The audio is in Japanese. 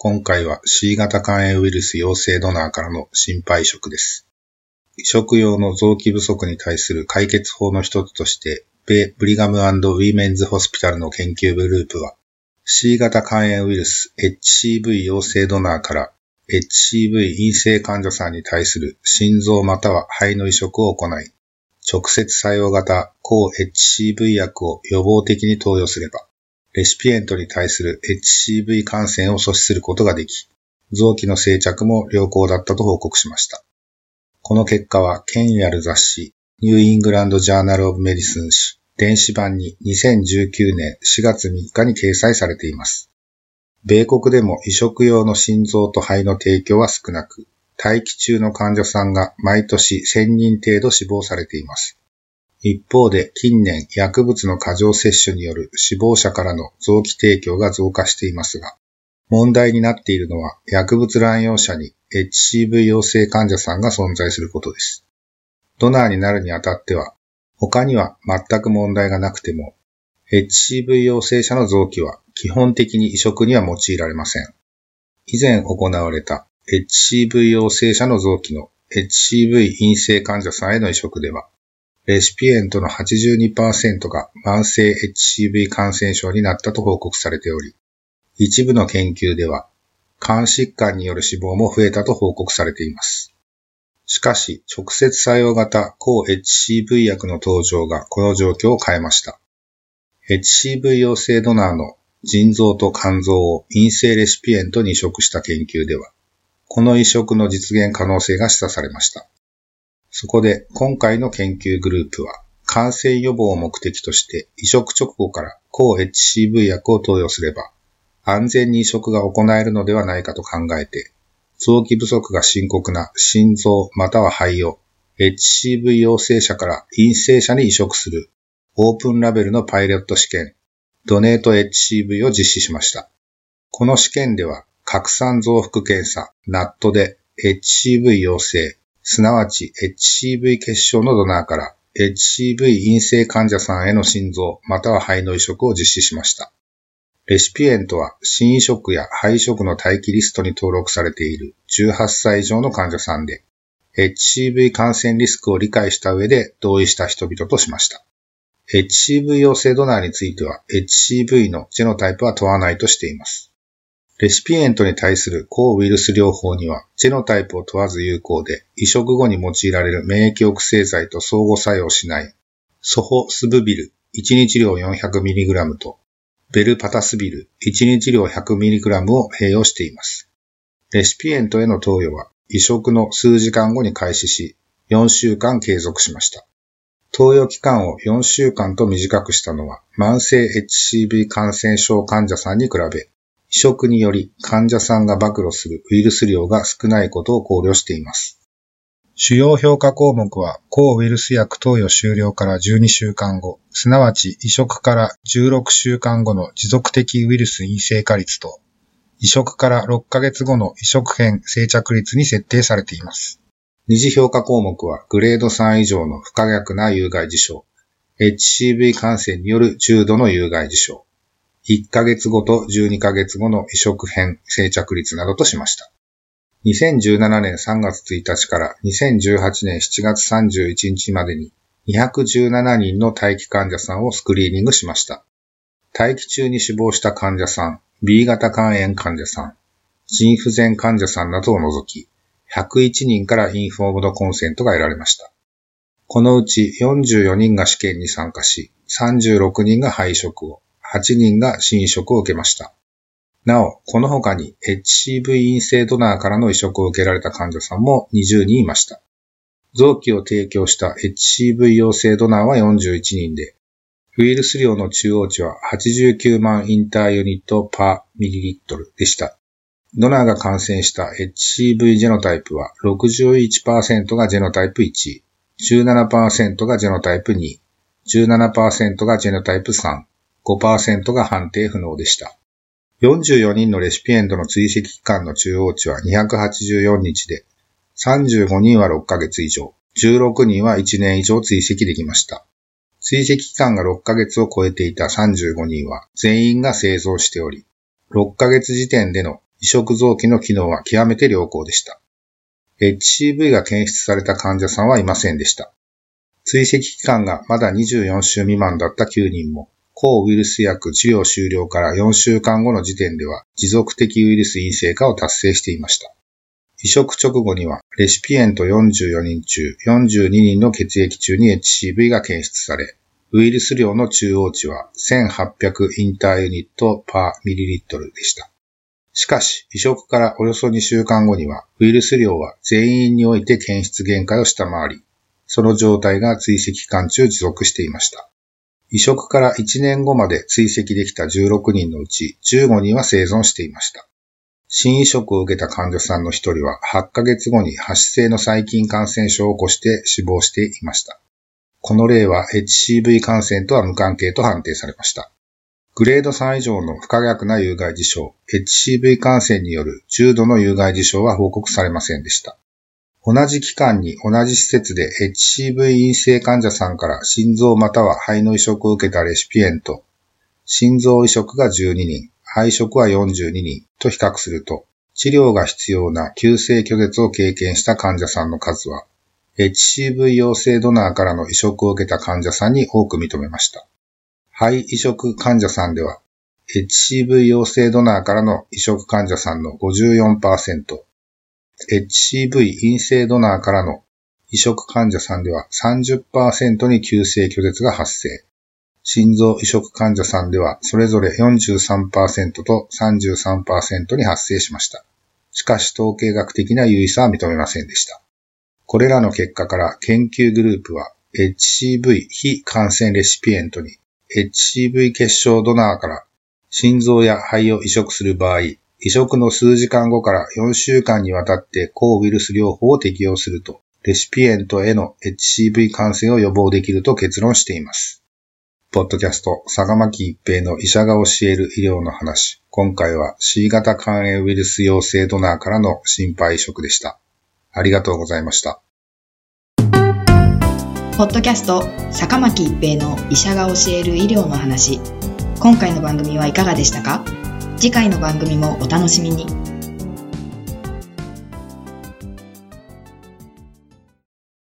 今回は C 型肝炎ウイルス陽性ドナーからの心配移植です。移植用の臓器不足に対する解決法の一つとして、米ブリガムウィメンズホスピタルの研究グループは、C 型肝炎ウイルス HCV 陽性ドナーから HCV 陰性患者さんに対する心臓または肺の移植を行い、直接作用型抗 HCV 薬を予防的に投与すれば、レシピエントに対する HCV 感染を阻止することができ、臓器の生着も良好だったと報告しました。この結果は権威ある雑誌、ニューイングランド・ジャーナル・オブ・メディスン誌電子版に2019年4月3日に掲載されています。米国でも移植用の心臓と肺の提供は少なく、待機中の患者さんが毎年1000人程度死亡されています。一方で近年薬物の過剰摂取による死亡者からの臓器提供が増加していますが、問題になっているのは薬物乱用者に HCV 陽性患者さんが存在することです。ドナーになるにあたっては、他には全く問題がなくても、HCV 陽性者の臓器は基本的に移植には用いられません。以前行われた HCV 陽性者の臓器の HCV 陰性患者さんへの移植では、レシピエントの82%が慢性 HCV 感染症になったと報告されており、一部の研究では、肝疾患による死亡も増えたと報告されています。しかし、直接作用型抗 HCV 薬の登場がこの状況を変えました。HCV 陽性ドナーの腎臓と肝臓を陰性レシピエントに移植した研究では、この移植の実現可能性が示唆されました。そこで今回の研究グループは感染予防を目的として移植直後から抗 HCV 薬を投与すれば安全に移植が行えるのではないかと考えて臓器不足が深刻な心臓または肺を HCV 陽性者から陰性者に移植するオープンラベルのパイロット試験ドネート HCV を実施しました。この試験では拡散増幅検査 NAT で HCV 陽性すなわち HCV 結晶のドナーから HCV 陰性患者さんへの心臓または肺の移植を実施しました。レシピエントは心移植や肺移植の待機リストに登録されている18歳以上の患者さんで HCV 感染リスクを理解した上で同意した人々としました。HCV 陽性ドナーについては HCV のジェノタイプは問わないとしています。レシピエントに対する抗ウイルス療法には、ジェノタイプを問わず有効で、移植後に用いられる免疫抑制剤と相互作用しない、ソホスブビル1日量 400mg と、ベルパタスビル1日量 100mg を併用しています。レシピエントへの投与は、移植の数時間後に開始し、4週間継続しました。投与期間を4週間と短くしたのは、慢性 HCV 感染症患者さんに比べ、移植により患者さんが暴露するウイルス量が少ないことを考慮しています。主要評価項目は、抗ウイルス薬投与終了から12週間後、すなわち移植から16週間後の持続的ウイルス陰性化率と、移植から6ヶ月後の移植編生着率に設定されています。二次評価項目は、グレード3以上の不可逆な有害事象、HCV 感染による重度の有害事象、1ヶ月後と12ヶ月後の移植編生着率などとしました。2017年3月1日から2018年7月31日までに217人の待機患者さんをスクリーニングしました。待機中に死亡した患者さん、B 型肝炎患者さん、腎不全患者さんなどを除き、101人からインフォームドコンセントが得られました。このうち44人が試験に参加し、36人が肺移植を、8人が新移植を受けました。なお、この他に HCV 陰性ドナーからの移植を受けられた患者さんも20人いました。臓器を提供した HCV 陽性ドナーは41人で、ウイルス量の中央値は89万インターユニットパーミリリットルでした。ドナーが感染した HCV ジェノタイプは61%がジェノタイプ1、17%がジェノタイプ2、17%がジェノタイプ3、5%が判定不能でした。44人のレシピエントの追跡期間の中央値は284日で、35人は6ヶ月以上、16人は1年以上追跡できました。追跡期間が6ヶ月を超えていた35人は全員が製造しており、6ヶ月時点での移植臓器の機能は極めて良好でした。HCV が検出された患者さんはいませんでした。追跡期間がまだ24週未満だった9人も、抗ウイルス薬治療終了から4週間後の時点では持続的ウイルス陰性化を達成していました。移植直後にはレシピエント44人中42人の血液中に HCV が検出され、ウイルス量の中央値は1800インターユニットパーミリリットルでした。しかし、移植からおよそ2週間後には、ウイルス量は全員において検出限界を下回り、その状態が追跡期間中持続していました。移植から1年後まで追跡できた16人のうち15人は生存していました。新移植を受けた患者さんの1人は8ヶ月後に発生の細菌感染症を起こして死亡していました。この例は HCV 感染とは無関係と判定されました。グレード3以上の不可逆な有害事象、HCV 感染による重度の有害事象は報告されませんでした。同じ期間に同じ施設で HCV 陰性患者さんから心臓または肺の移植を受けたレシピエント、心臓移植が12人、肺移植は42人。と比較すると、治療が必要な急性拒絶を経験した患者さんの数は、HCV 陽性ドナーからの移植を受けた患者さんに多く認めました。肺移植患者さんでは、HCV 陽性ドナーからの移植患者さんの54%、HCV 陰性ドナーからの移植患者さんでは30%に急性拒絶が発生。心臓移植患者さんではそれぞれ43%と33%に発生しました。しかし統計学的な有意差は認めませんでした。これらの結果から研究グループは HCV 非感染レシピエントに HCV 結晶ドナーから心臓や肺を移植する場合、移植の数時間後から4週間にわたって抗ウイルス療法を適用すると、レシピエントへの HCV 感染を予防できると結論しています。ポッドキャスト、坂巻一平の医者が教える医療の話。今回は C 型肝炎ウイルス陽性ドナーからの心肺移植でした。ありがとうございました。ポッドキャスト坂巻一平の医者が教える医療の話今回の番組はいかがでしたか？次回の番組もお楽しみに。